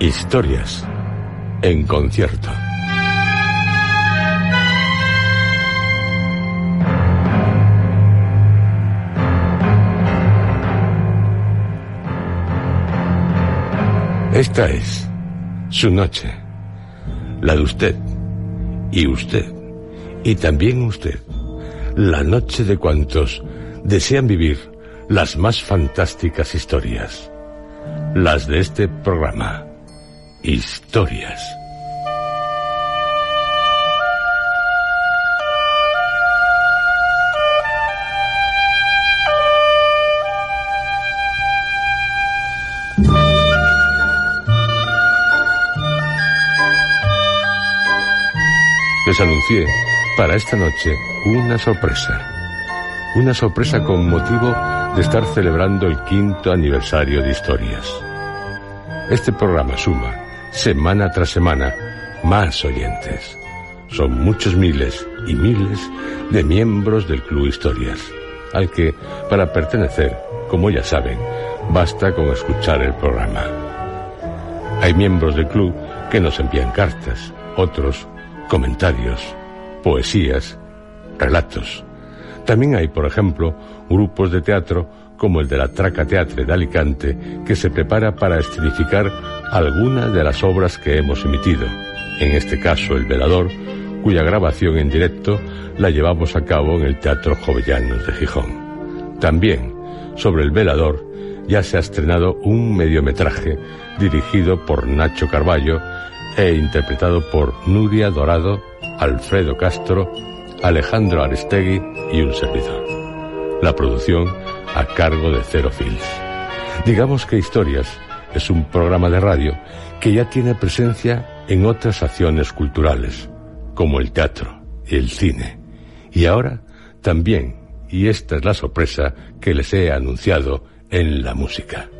Historias en concierto. Esta es su noche, la de usted y usted y también usted, la noche de cuantos desean vivir las más fantásticas historias, las de este programa. Historias. Les anuncié para esta noche una sorpresa. Una sorpresa con motivo de estar celebrando el quinto aniversario de Historias. Este programa suma semana tras semana, más oyentes. Son muchos miles y miles de miembros del Club Historias, al que, para pertenecer, como ya saben, basta con escuchar el programa. Hay miembros del club que nos envían cartas, otros comentarios, poesías, relatos. También hay, por ejemplo, grupos de teatro como el de la Traca Teatre de Alicante, que se prepara para escenificar algunas de las obras que hemos emitido, en este caso El Velador, cuya grabación en directo la llevamos a cabo en el Teatro Jovellanos de Gijón. También, sobre El Velador, ya se ha estrenado un mediometraje dirigido por Nacho Carballo e interpretado por Nuria Dorado, Alfredo Castro, Alejandro Arestegui y un servidor. La producción a cargo de Cero Fields. Digamos que Historias es un programa de radio que ya tiene presencia en otras acciones culturales, como el teatro el cine. Y ahora también, y esta es la sorpresa que les he anunciado, en la música.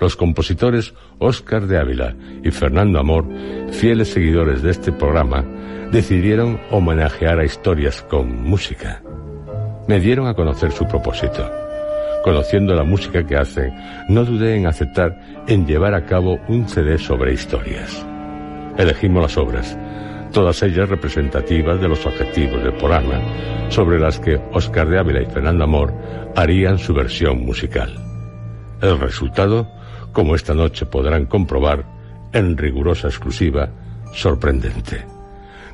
Los compositores Óscar de Ávila y Fernando Amor, fieles seguidores de este programa, decidieron homenajear a historias con música. Me dieron a conocer su propósito Conociendo la música que hacen, no dudé en aceptar en llevar a cabo un CD sobre historias. Elegimos las obras, todas ellas representativas de los objetivos del programa, sobre las que Oscar de Ávila y Fernando Amor harían su versión musical. El resultado, como esta noche podrán comprobar, en rigurosa exclusiva, sorprendente.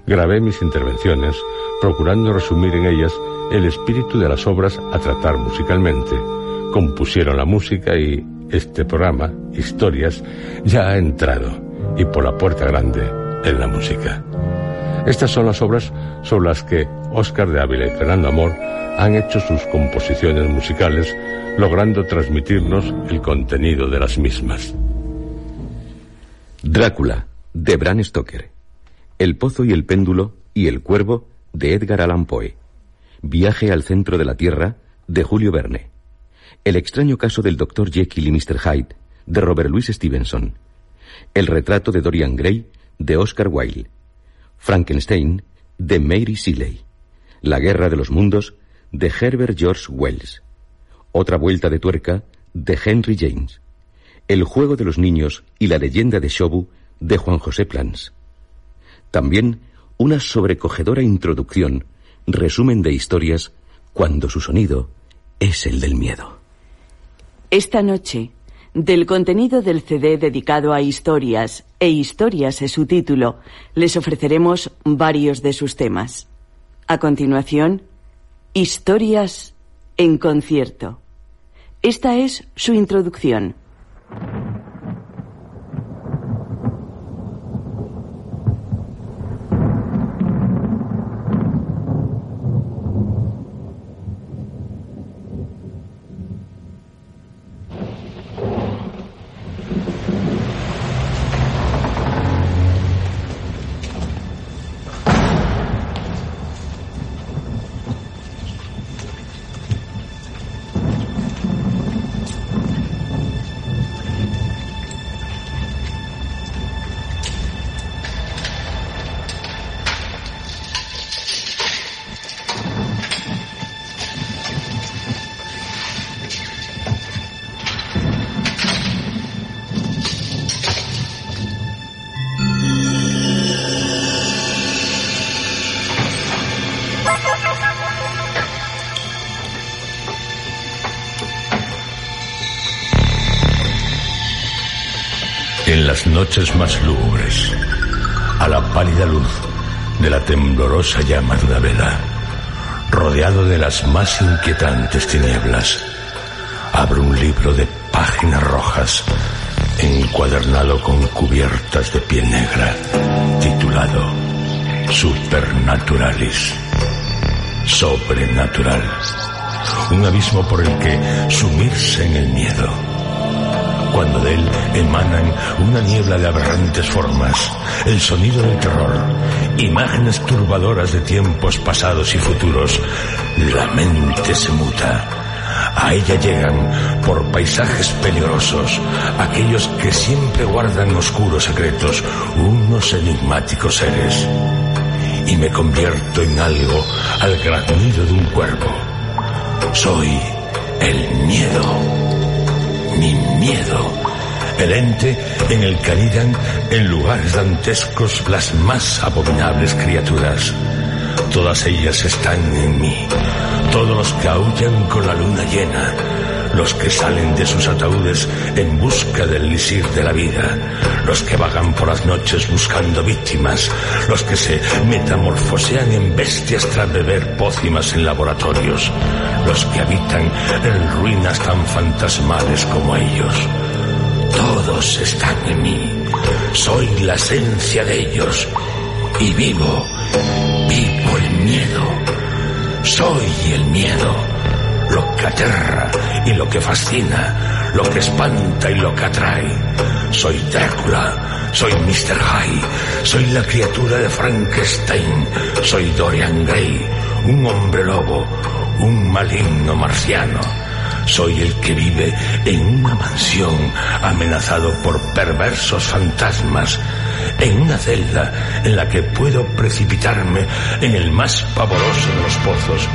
Grabé mis intervenciones procurando resumir en ellas el espíritu de las obras a tratar musicalmente, compusieron la música y este programa, Historias, ya ha entrado y por la puerta grande en la música. Estas son las obras sobre las que Óscar de Ávila y Fernando Amor han hecho sus composiciones musicales, logrando transmitirnos el contenido de las mismas. Drácula, de Bram Stoker. El pozo y el péndulo y el cuervo, de Edgar Allan Poe. Viaje al centro de la Tierra, de Julio Verne. El extraño caso del Dr. Jekyll y Mr. Hyde, de Robert Louis Stevenson. El retrato de Dorian Gray de Oscar Wilde. Frankenstein de Mary Shelley. La guerra de los mundos de Herbert George Wells. Otra vuelta de tuerca de Henry James. El juego de los niños y la leyenda de Shobu de Juan José Plans. También una sobrecogedora introducción, resumen de historias, cuando su sonido es el del miedo. Esta noche, del contenido del CD dedicado a historias, e historias es su título, les ofreceremos varios de sus temas. A continuación, historias en concierto. Esta es su introducción. Noches más lúgubres, a la pálida luz de la temblorosa llama de una vela, rodeado de las más inquietantes tinieblas, abro un libro de páginas rojas, encuadernado con cubiertas de piel negra, titulado Supernaturalis, sobrenatural, un abismo por el que sumirse en el miedo cuando de él emanan una niebla de aberrantes formas, el sonido del terror, imágenes turbadoras de tiempos pasados y futuros, la mente se muta. A ella llegan, por paisajes peligrosos, aquellos que siempre guardan oscuros secretos, unos enigmáticos seres. Y me convierto en algo al graznido de un cuerpo. Soy el miedo mi miedo. El ente en el que anidan en lugares dantescos las más abominables criaturas. Todas ellas están en mí. Todos los que aullan con la luna llena. Los que salen de sus ataúdes en busca del lisir de la vida. Los que vagan por las noches buscando víctimas. Los que se metamorfosean en bestias tras beber pócimas en laboratorios. Los que habitan en ruinas tan fantasmales como ellos. Todos están en mí. Soy la esencia de ellos. Y vivo, vivo el miedo. Soy el miedo. Lo que aterra y lo que fascina. Lo que espanta y lo que atrae. Soy Drácula. Soy Mr. Hyde. Soy la criatura de Frankenstein. Soy Dorian Gray. Un hombre lobo. Un maligno marciano soy el que vive en una mansión amenazado por perversos fantasmas, en una celda en la que puedo precipitarme en el más pavoroso de los pozos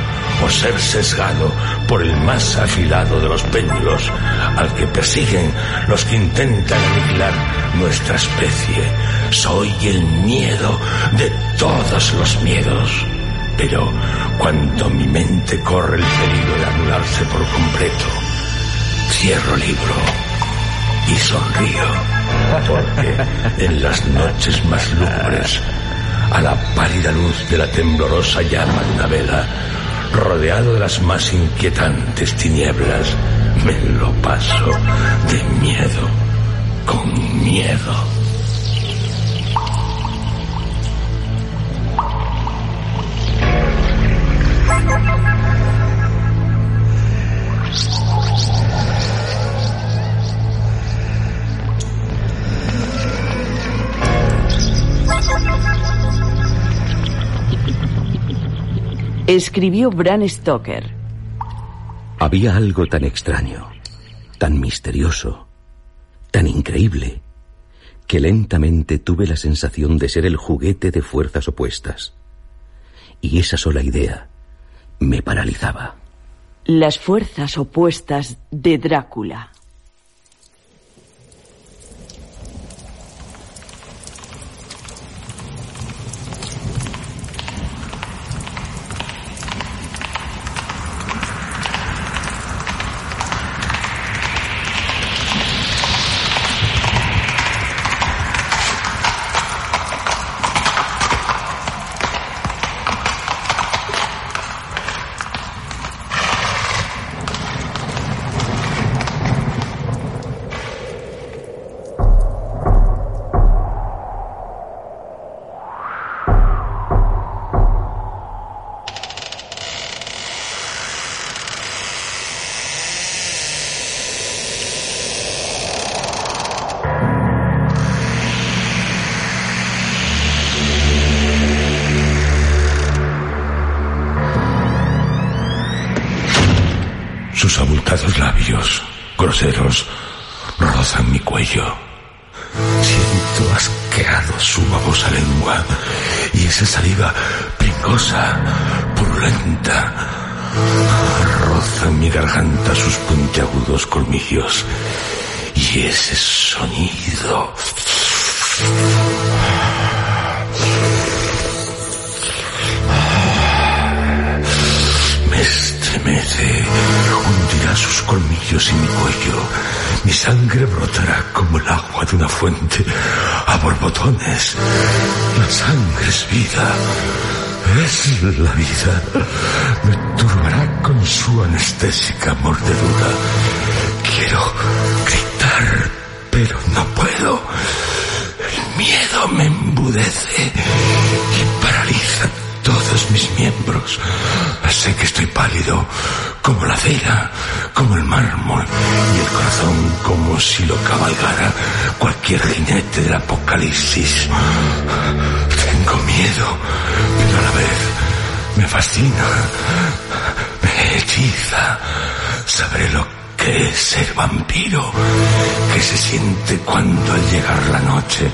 o ser sesgado por el más afilado de los péndulos al que persiguen los que intentan aniquilar nuestra especie. Soy el miedo de todos los miedos. Pero cuando mi mente corre el peligro de anularse por completo, cierro el libro y sonrío, porque en las noches más lúgubres, a la pálida luz de la temblorosa llama de una vela, rodeado de las más inquietantes tinieblas, me lo paso de miedo, con miedo. Escribió Bram Stoker. Había algo tan extraño, tan misterioso, tan increíble, que lentamente tuve la sensación de ser el juguete de fuerzas opuestas. Y esa sola idea me paralizaba. Las fuerzas opuestas de Drácula. Es la vida, me turbará con su anestésica mordedura. Quiero gritar, pero no puedo. El miedo me embudece y paraliza todos mis miembros. Sé que estoy pálido, como la cera, como el mármol, y el corazón como si lo cabalgara cualquier jinete del apocalipsis. Tengo miedo, pero a la vez me fascina, me hechiza. Sabré lo que es ser vampiro, que se siente cuando al llegar la noche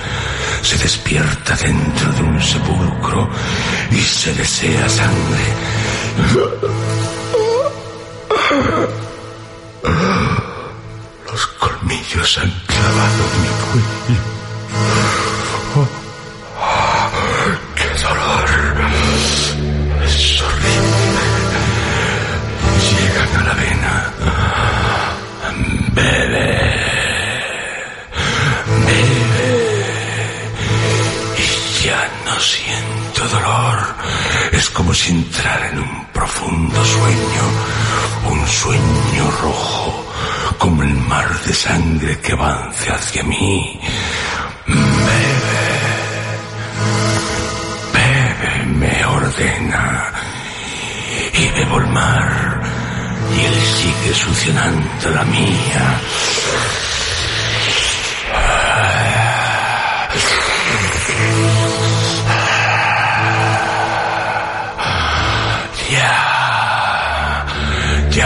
se despierta dentro de un sepulcro y se desea sangre. Los colmillos han clavado mi cuello. Es como si entrara en un profundo sueño. Un sueño rojo. Como el mar de sangre que avanza hacia mí. Bebe. Bebe me ordena. Y bebo el mar. Y él sigue succionando la mía.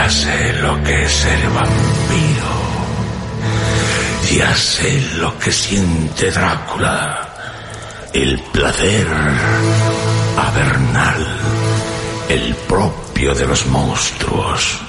Ya sé lo que es ser vampiro. Ya sé lo que siente Drácula. El placer avernal, el propio de los monstruos.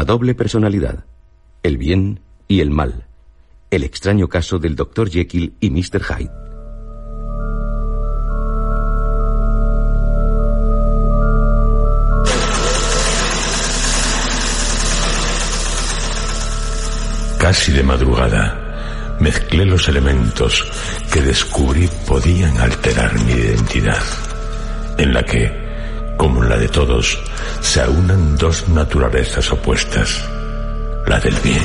La doble personalidad, el bien y el mal, el extraño caso del Dr. Jekyll y Mr. Hyde. Casi de madrugada, mezclé los elementos que descubrí podían alterar mi identidad, en la que, como en la de todos, se aunan dos naturalezas opuestas, la del bien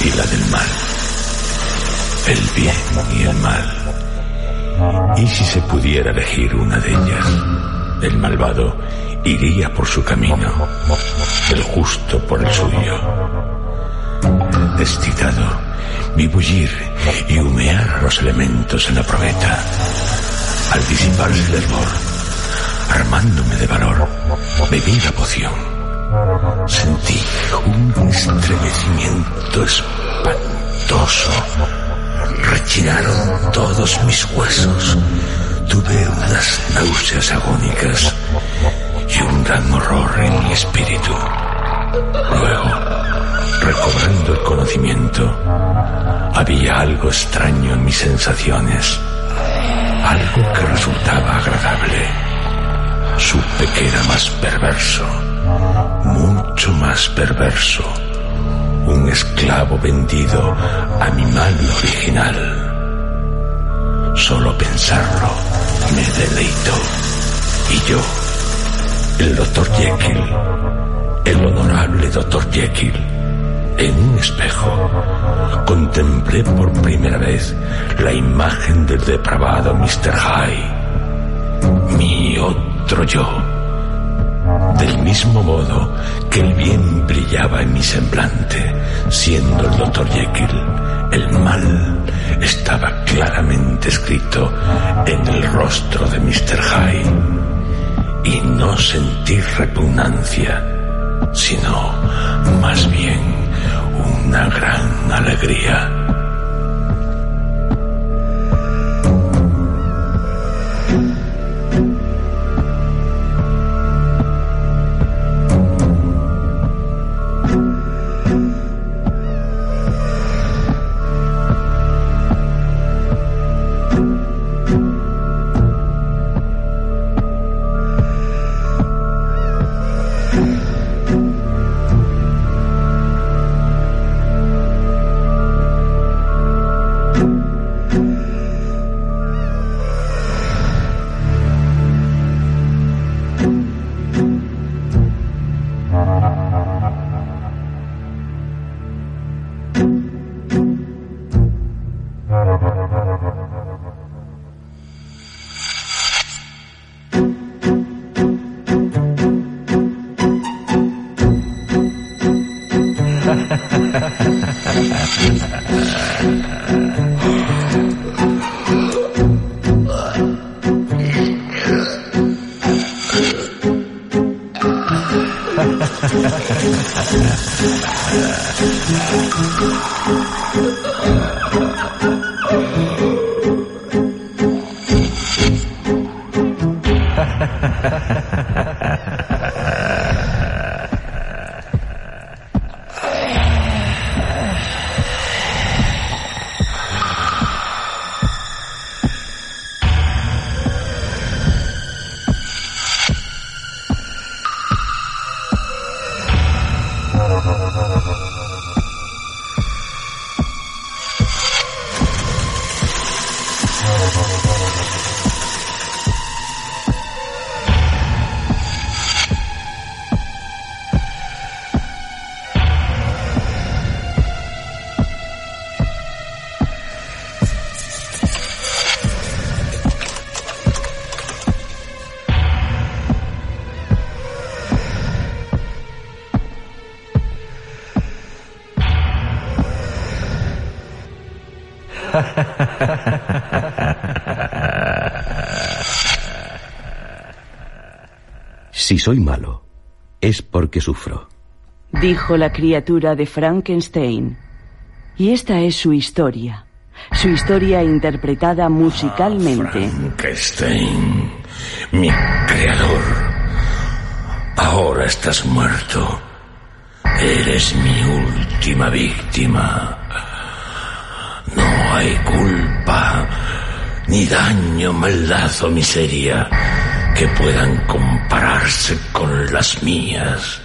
y la del mal. El bien y el mal. ¿Y si se pudiera elegir una de ellas? El malvado iría por su camino, el justo por el suyo. Excitado, vi bullir y humear los elementos en la probeta. Al disiparse el hervor, armándome de valor, bebí la poción. Sentí un estremecimiento espantoso. Rechinaron todos mis huesos. Tuve unas náuseas agónicas y un gran horror en mi espíritu. Luego, recobrando el conocimiento, había algo extraño en mis sensaciones, algo que resultaba agradable. Supe que era más perverso, mucho más perverso, un esclavo vendido a mi mal original. Solo pensarlo me deleitó. Y yo, el doctor Jekyll, el honorable doctor Jekyll, en un espejo, contemplé por primera vez la imagen del depravado Mr. Hyde, mi otro yo. Del mismo modo que el bien brillaba en mi semblante, siendo el doctor Jekyll, el mal estaba claramente escrito en el rostro de Mr. Hyde. Y no sentí repugnancia, sino más bien una gran alegría. Si soy malo, es porque sufro. Dijo la criatura de Frankenstein. Y esta es su historia. Su historia interpretada musicalmente. Frankenstein, mi creador. Ahora estás muerto. Eres mi última víctima. No hay culpa, ni daño, maldad o miseria que puedan compararse con las mías.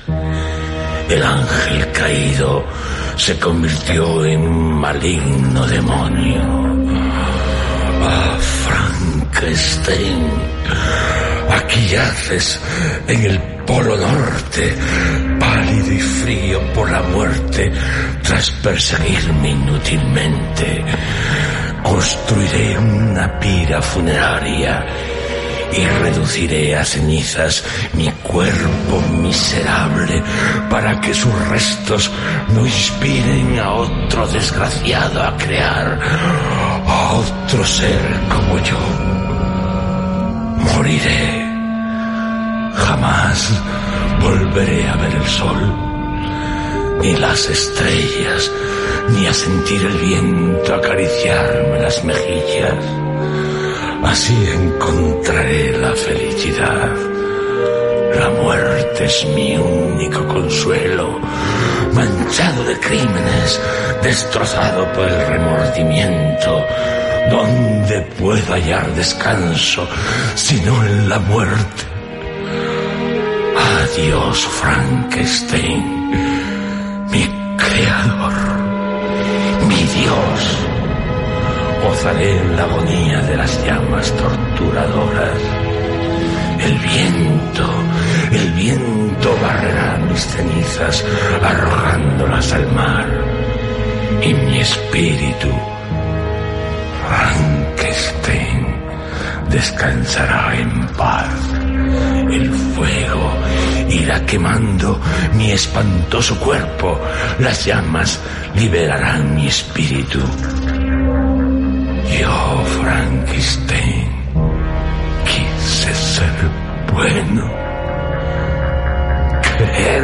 El ángel caído se convirtió en maligno demonio. Ah, Frankenstein, aquí yaces en el Polo Norte, pálido y frío por la muerte, tras perseguirme inútilmente. Construiré una pira funeraria y reduciré a cenizas mi cuerpo miserable para que sus restos no inspiren a otro desgraciado a crear a otro ser como yo. Moriré. Jamás volveré a ver el sol, ni las estrellas, ni a sentir el viento acariciarme las mejillas. Así encontraré la felicidad. La muerte es mi único consuelo, manchado de crímenes, destrozado por el remordimiento. ¿Dónde puedo hallar descanso sino en la muerte? Adiós, Frankenstein, mi creador, Dios gozaré en la agonía de las llamas torturadoras. El viento, el viento barrerá mis cenizas arrojándolas al mar. Y mi espíritu, Frankenstein, descansará en paz. El fuego irá quemando mi espantoso cuerpo. Las llamas liberarán mi espíritu. Yo, Frankenstein, quise ser bueno, querer,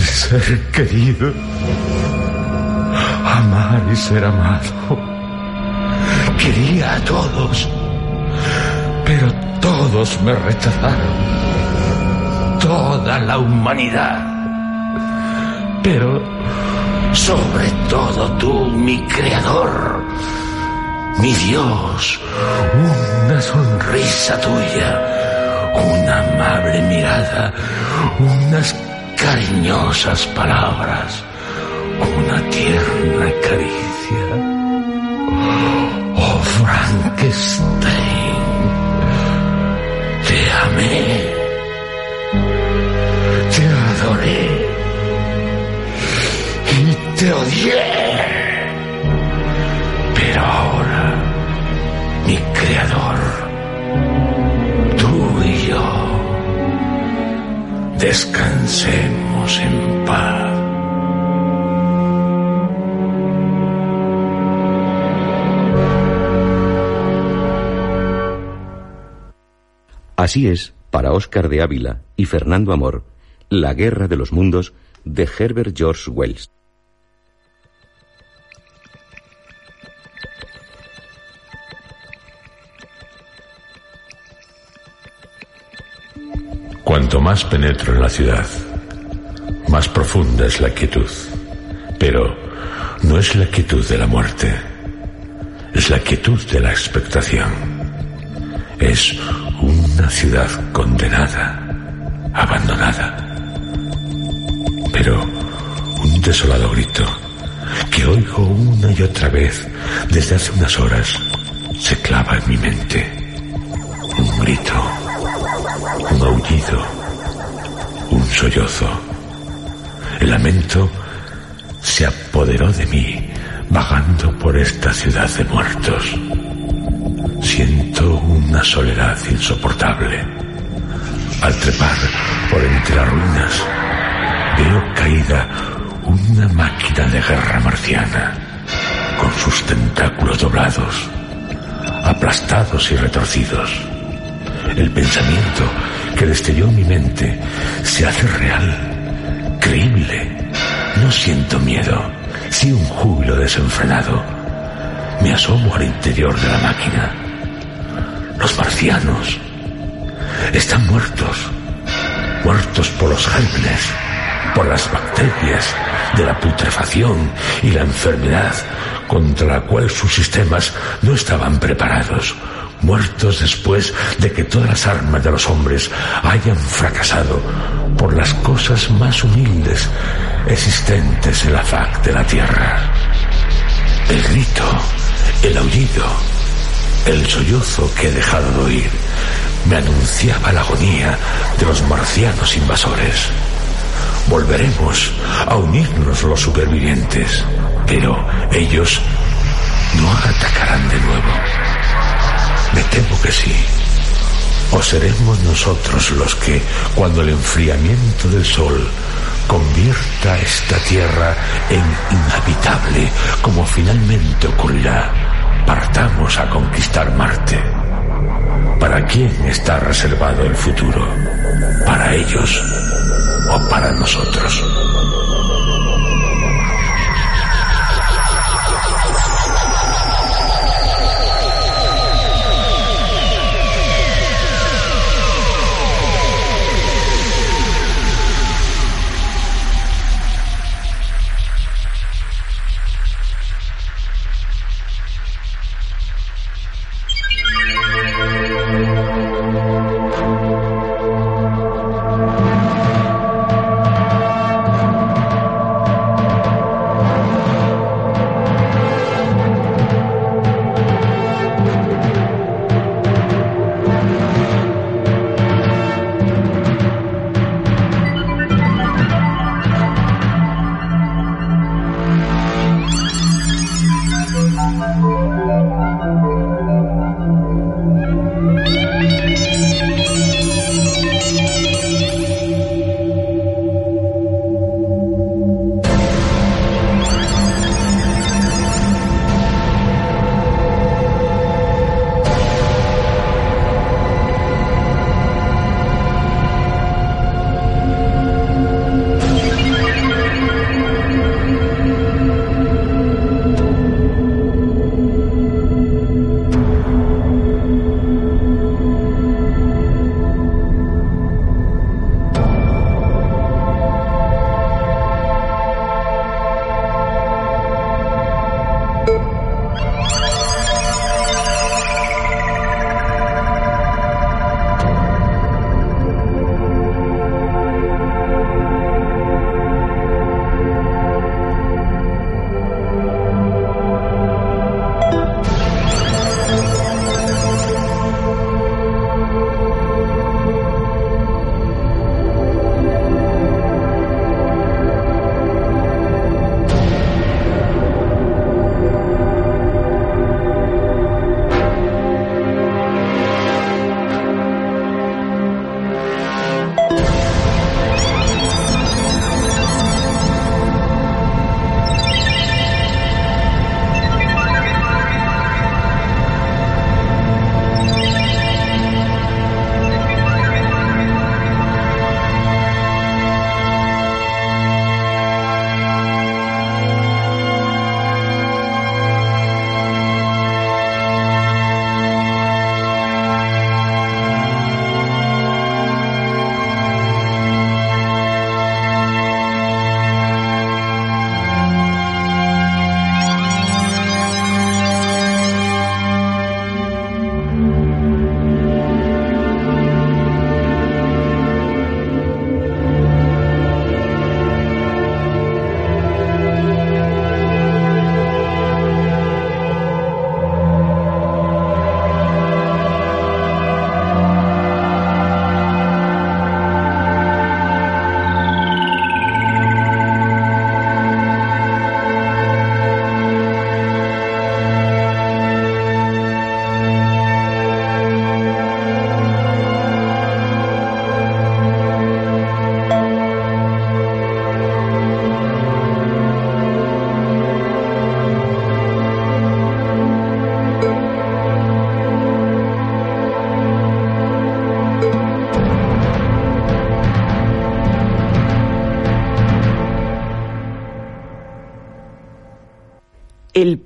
ser querido, amar y ser amado. Quería a todos, pero todos me rechazaron. Toda la humanidad. Pero sobre todo tú, mi creador, mi Dios, una sonrisa tuya, una amable mirada, unas cariñosas palabras, una tierna caricia. Oh, Frankenstein, te odié. Pero ahora, mi creador, tú y yo, descansemos en paz. Así es, para Óscar de Ávila y Fernando Amor, La Guerra de los Mundos de Herbert George Wells. Cuanto más penetro en la ciudad, más profunda es la quietud. Pero no es la quietud de la muerte, es la quietud de la expectación. Es una ciudad condenada, abandonada. Pero un desolado grito que oigo una y otra vez desde hace unas horas se clava en mi mente. Un grito un aullido, un sollozo. El lamento se apoderó de mí, vagando por esta ciudad de muertos. Siento una soledad insoportable. Al trepar por entre las ruinas, veo caída una máquina de guerra marciana, con sus tentáculos doblados, aplastados y retorcidos. El pensamiento que destelló mi mente se hace real, creíble. No siento miedo, sí un júbilo desenfrenado. Me asomo al interior de la máquina. Los marcianos están muertos, muertos por los gérmenes, por las bacterias, de la putrefacción y la enfermedad contra la cual sus sistemas no estaban preparados, muertos después de que todas las armas de los hombres hayan fracasado por las cosas más humildes existentes en la faz de la tierra. El grito, el aullido, el sollozo que he dejado de oír me anunciaba la agonía de los marcianos invasores. Volveremos a unirnos los supervivientes, pero ellos no atacarán de nuevo. Sí. O seremos nosotros los que, cuando el enfriamiento del sol convierta esta tierra en inhabitable, como finalmente ocurrirá, partamos a conquistar Marte. ¿Para quién está reservado el futuro? ¿Para ellos o para nosotros?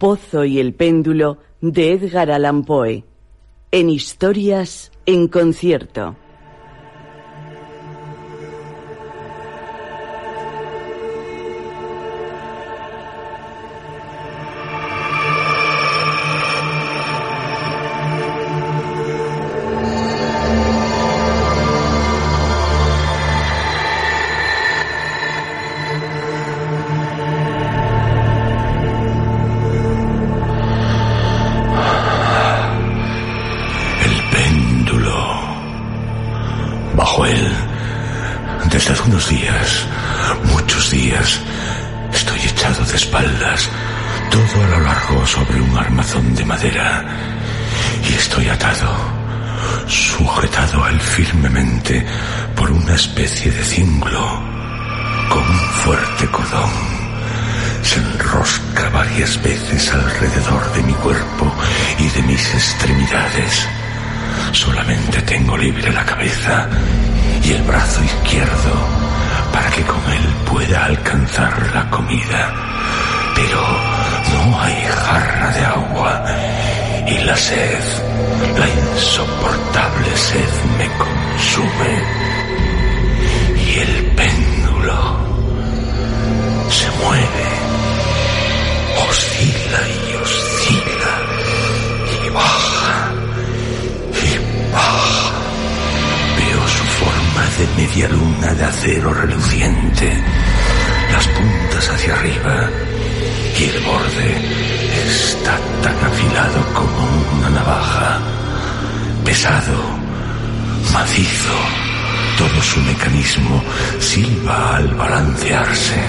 Pozo y el péndulo de Edgar Allan Poe. En historias en concierto. Por una especie de cinglo, con un fuerte cordón se enrosca varias veces alrededor de mi cuerpo y de mis extremidades. Solamente tengo libre la cabeza y el brazo izquierdo para que con él pueda alcanzar la comida. Pero no hay jarra de agua y la sed, la insoportable sed me consume y el péndulo se mueve oscila y oscila y baja y baja. Veo su forma de media luna de acero reluciente, las puntas hacia arriba y el borde está tan afilado como una navaja, pesado, macizo. Todo su mecanismo silba al balancearse,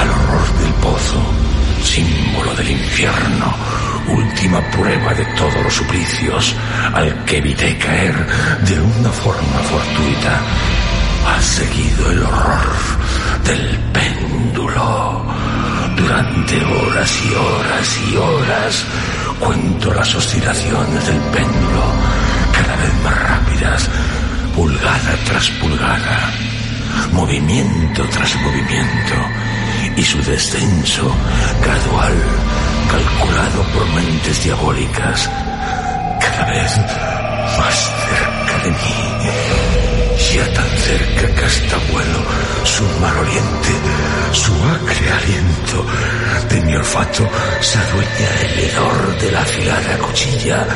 al horror del pozo símbolo del infierno, última prueba de todos los suplicios al que evité caer de una forma fortuita. Ha seguido el horror del péndulo. Durante horas y horas y horas cuento las oscilaciones del péndulo, cada vez más rápidas, pulgada tras pulgada, movimiento tras movimiento y su descenso gradual, calculado por mentes diabólicas, cada vez más cerca de mí, ya tan cerca que hasta vuelo su mar oriente, su acre aliento, de mi olfato se adueña el hedor de la afilada cuchilla,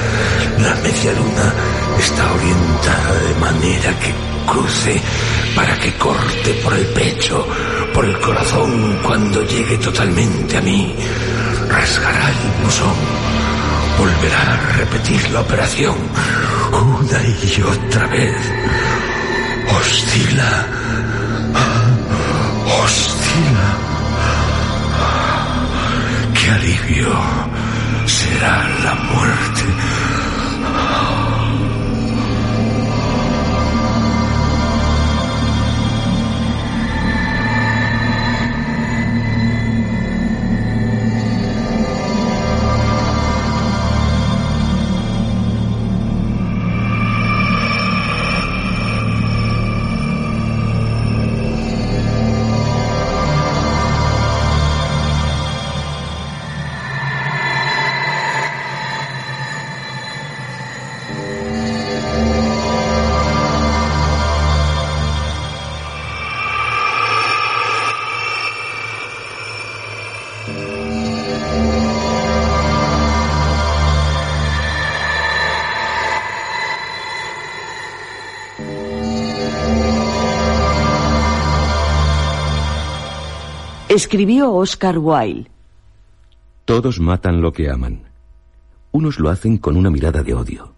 la media luna está orientada de manera que cruce para que corte por el pecho, por el corazón cuando llegue totalmente a mí. Rasgará el buzón. Volverá a repetir la operación una y otra vez. Oscila. Oscila. Qué alivio será la muerte Escribió Oscar Wilde. Todos matan lo que aman. Unos lo hacen con una mirada de odio,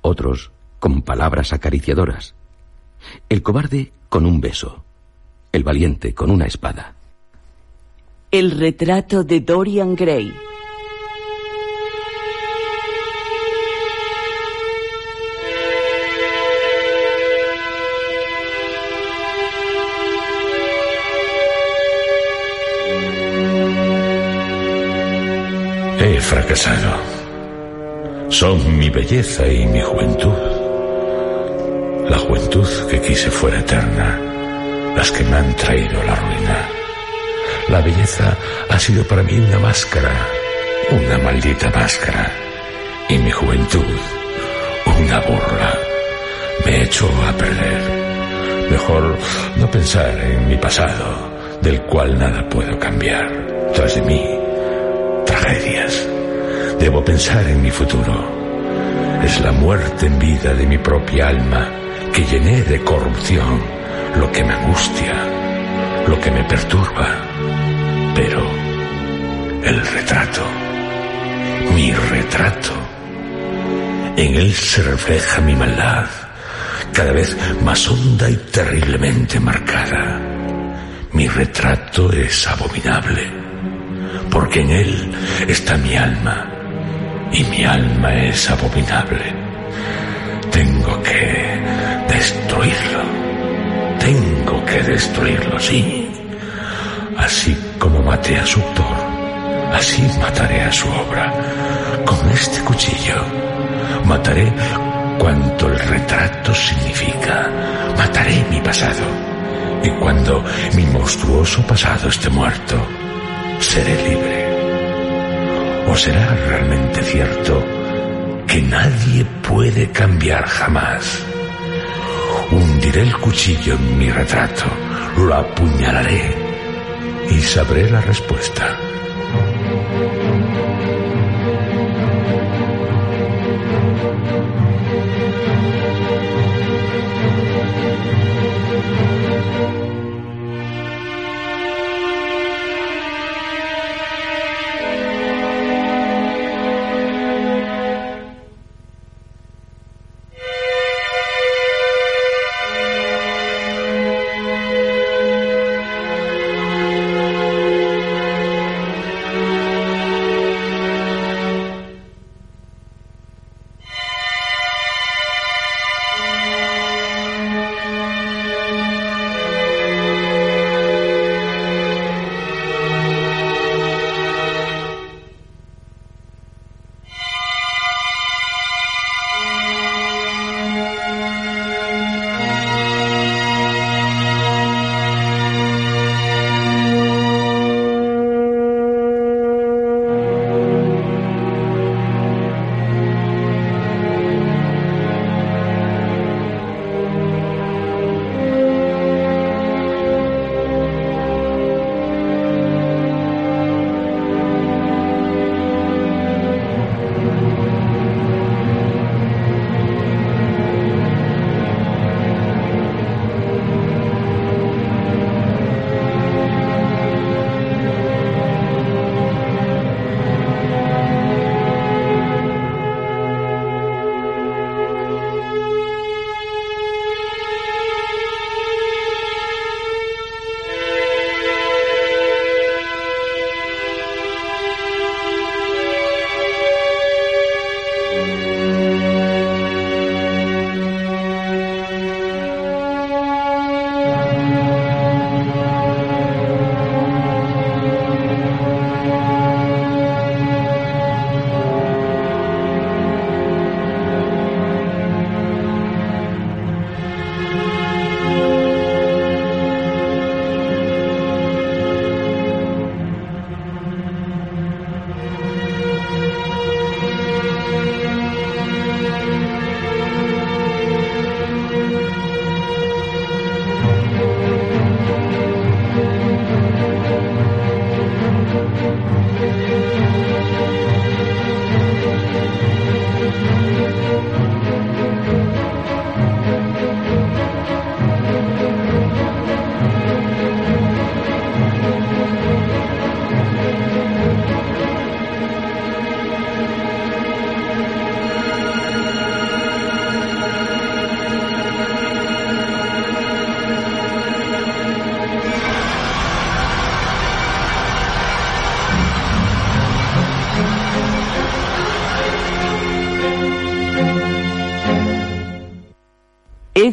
otros con palabras acariciadoras. El cobarde con un beso, el valiente con una espada. El retrato de Dorian Gray. Fracasado. Son mi belleza y mi juventud. La juventud que quise fuera eterna, las que me han traído la ruina. La belleza ha sido para mí una máscara, una maldita máscara. Y mi juventud, una burla. Me echó a perder. Mejor no pensar en mi pasado, del cual nada puedo cambiar. Tras de mí, tragedias. Debo pensar en mi futuro. Es la muerte en vida de mi propia alma que llené de corrupción lo que me angustia, lo que me perturba. Pero el retrato, mi retrato, en él se refleja mi maldad, cada vez más honda y terriblemente marcada. Mi retrato es abominable, porque en él está mi alma, y mi alma es abominable. Tengo que destruirlo. Tengo que destruirlo, sí. Así como maté a su autor, así mataré a su obra. Con este cuchillo mataré cuanto el retrato significa. Mataré mi pasado. Y cuando mi monstruoso pasado esté muerto, seré libre. ¿O será realmente cierto que nadie puede cambiar jamás? Hundiré el cuchillo en mi retrato, lo apuñalaré y sabré la respuesta.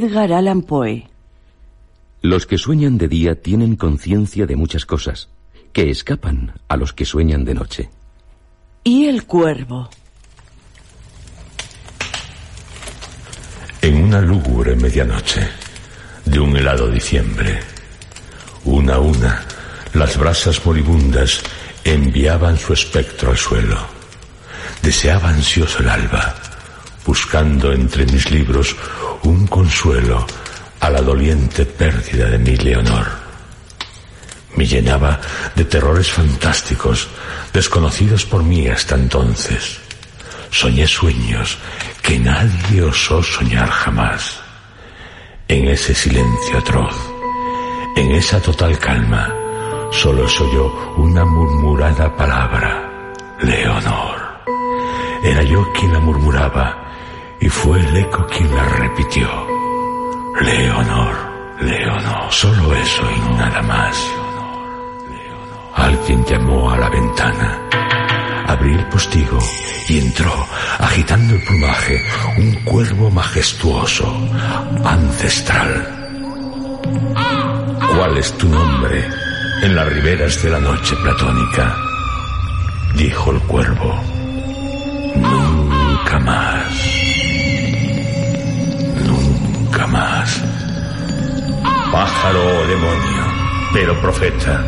Edgar Allan Poe. Los que sueñan de día tienen conciencia de muchas cosas, que escapan a los que sueñan de noche. Y el cuervo. En una lúgubre medianoche de un helado diciembre, una a una, las brasas moribundas enviaban su espectro al suelo. Deseaba ansioso el alba, buscando entre mis libros un consuelo a la doliente pérdida de mi Leonor. Me llenaba de terrores fantásticos, desconocidos por mí hasta entonces. Soñé sueños que nadie osó soñar jamás. En ese silencio atroz, en esa total calma, solo se oyó una murmurada palabra, Leonor. Era yo quien la murmuraba y fue el eco quien la repitió. Leonor, Leonor, solo eso y nada más. Alguien llamó a la ventana. Abrí el postigo y entró, agitando el plumaje, un cuervo majestuoso, ancestral. ¿Cuál es tu nombre en las riberas de la noche platónica? Dijo el cuervo. Nunca más. Nunca más. Pájaro o demonio, pero profeta,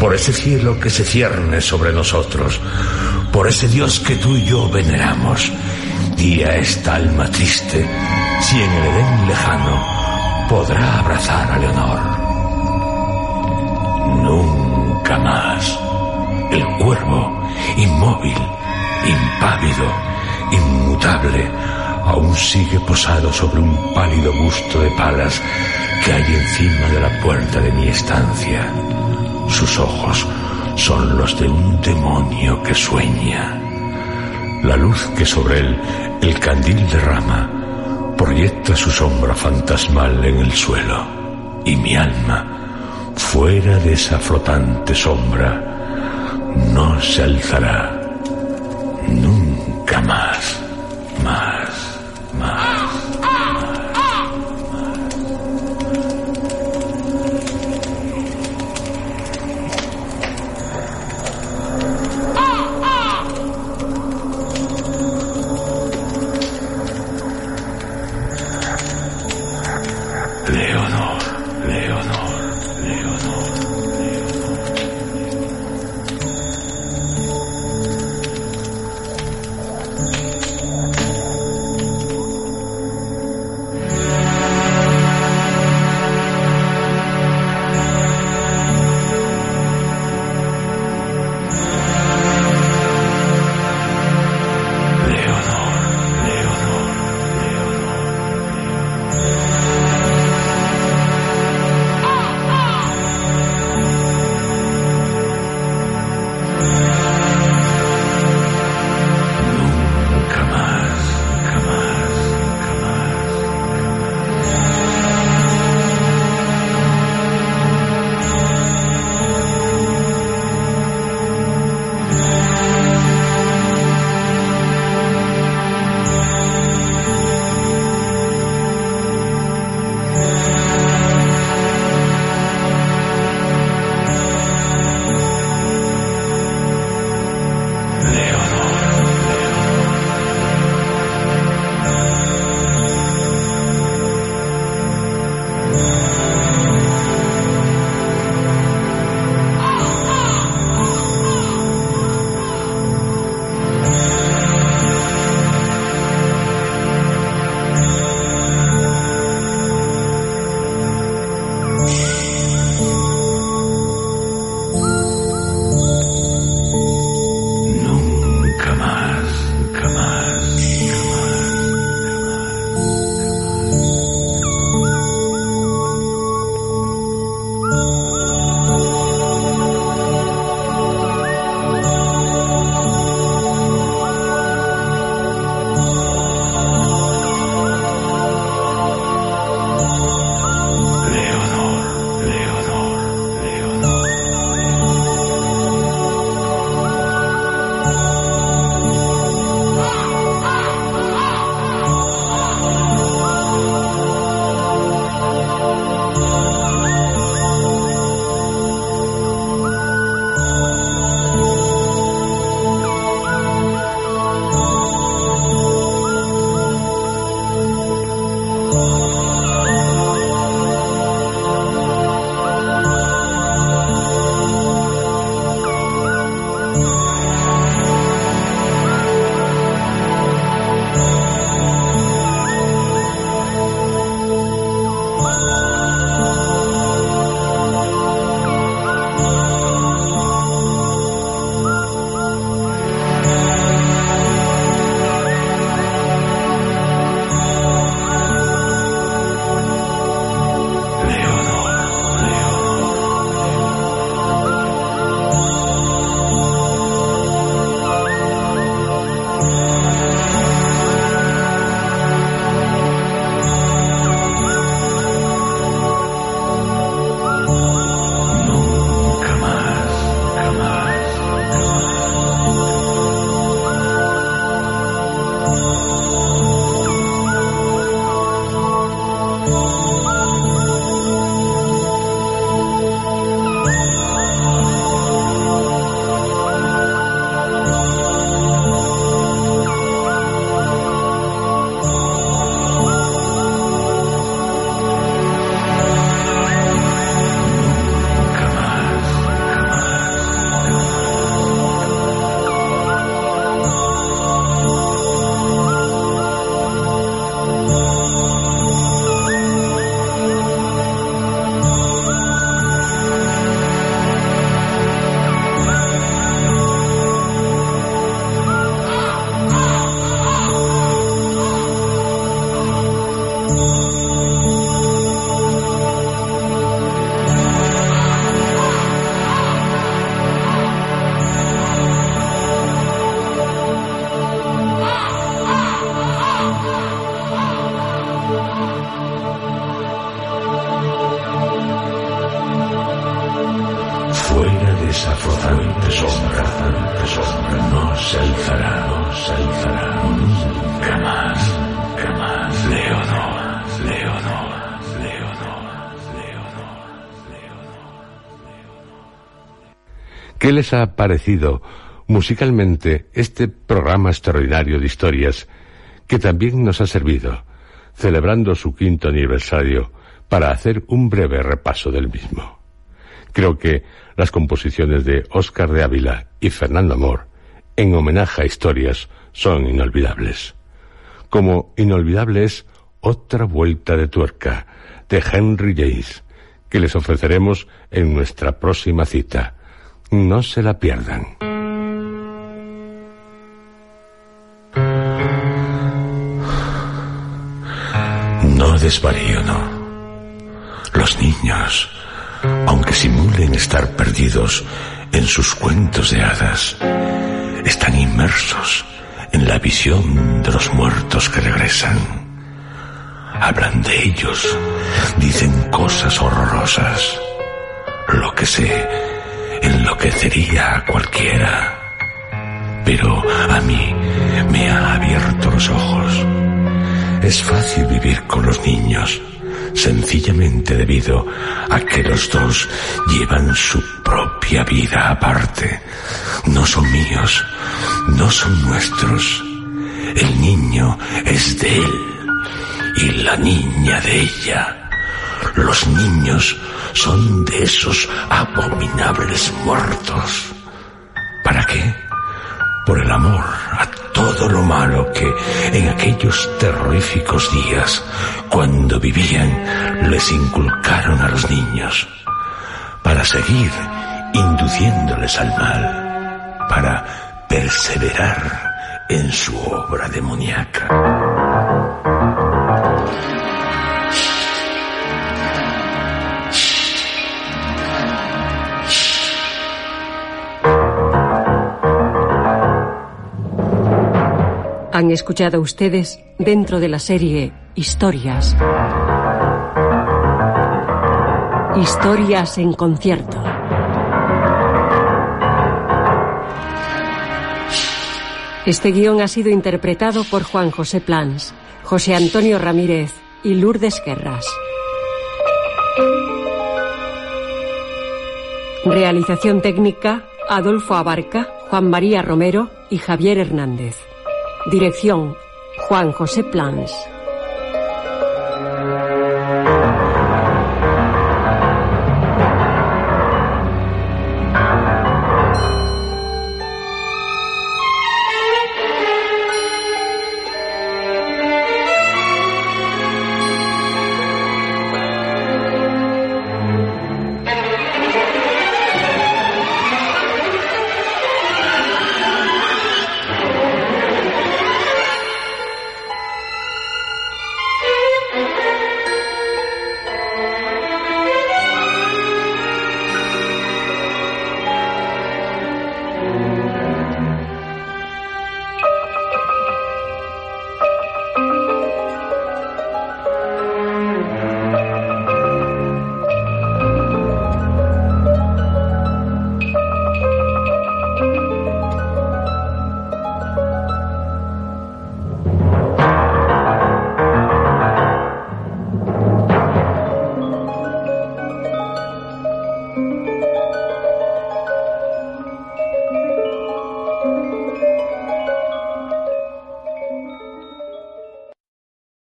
por ese cielo que se cierne sobre nosotros, por ese Dios que tú y yo veneramos. Y a esta alma triste, si en el Edén lejano podrá abrazar a Leonor. Nunca más. El cuervo, inmóvil, impávido, inmutable, aún sigue posado sobre un pálido busto de palas que hay encima de la puerta de mi estancia. Sus ojos son los de un demonio que sueña. La luz que sobre él el candil derrama proyecta su sombra fantasmal en el suelo y mi alma, fuera de esa flotante sombra, no se alzará nunca más, más. Les ha parecido musicalmente este programa extraordinario de historias que también nos ha servido, celebrando su quinto aniversario, para hacer un breve repaso del mismo? Creo que las composiciones de Óscar de Ávila y Fernando Amor, en homenaje a historias, son inolvidables. Como inolvidable es otra vuelta de tuerca de Henry James, que les ofreceremos en nuestra próxima cita. No se la pierdan. No desvarío, no. Los niños aunque simulen estar perdidos en sus cuentos de hadas, están inmersos en la visión de los muertos que regresan. Hablan de ellos, dicen cosas horrorosas. Lo que sé enloquecería a cualquiera. Pero a mí me ha abierto los ojos. Es fácil vivir con los niños sencillamente debido a que los dos llevan su propia vida aparte. No son míos, no son nuestros. El niño es de él y la niña de ella. Los niños son de esos abominables muertos. ¿Para qué? Por el amor a todo lo malo que en aquellos terroríficos días, cuando vivían, les inculcaron a los niños, para seguir induciéndoles al mal, para perseverar en su obra demoníaca. Han escuchado ustedes dentro de la serie Historias. Historias en concierto. Este guion ha sido interpretado por Juan José Plans, José Antonio Ramírez y Lourdes Guerras. Realización técnica, Adolfo Abarca, Juan María Romero y Javier Hernández. Dirección Juan José Plans.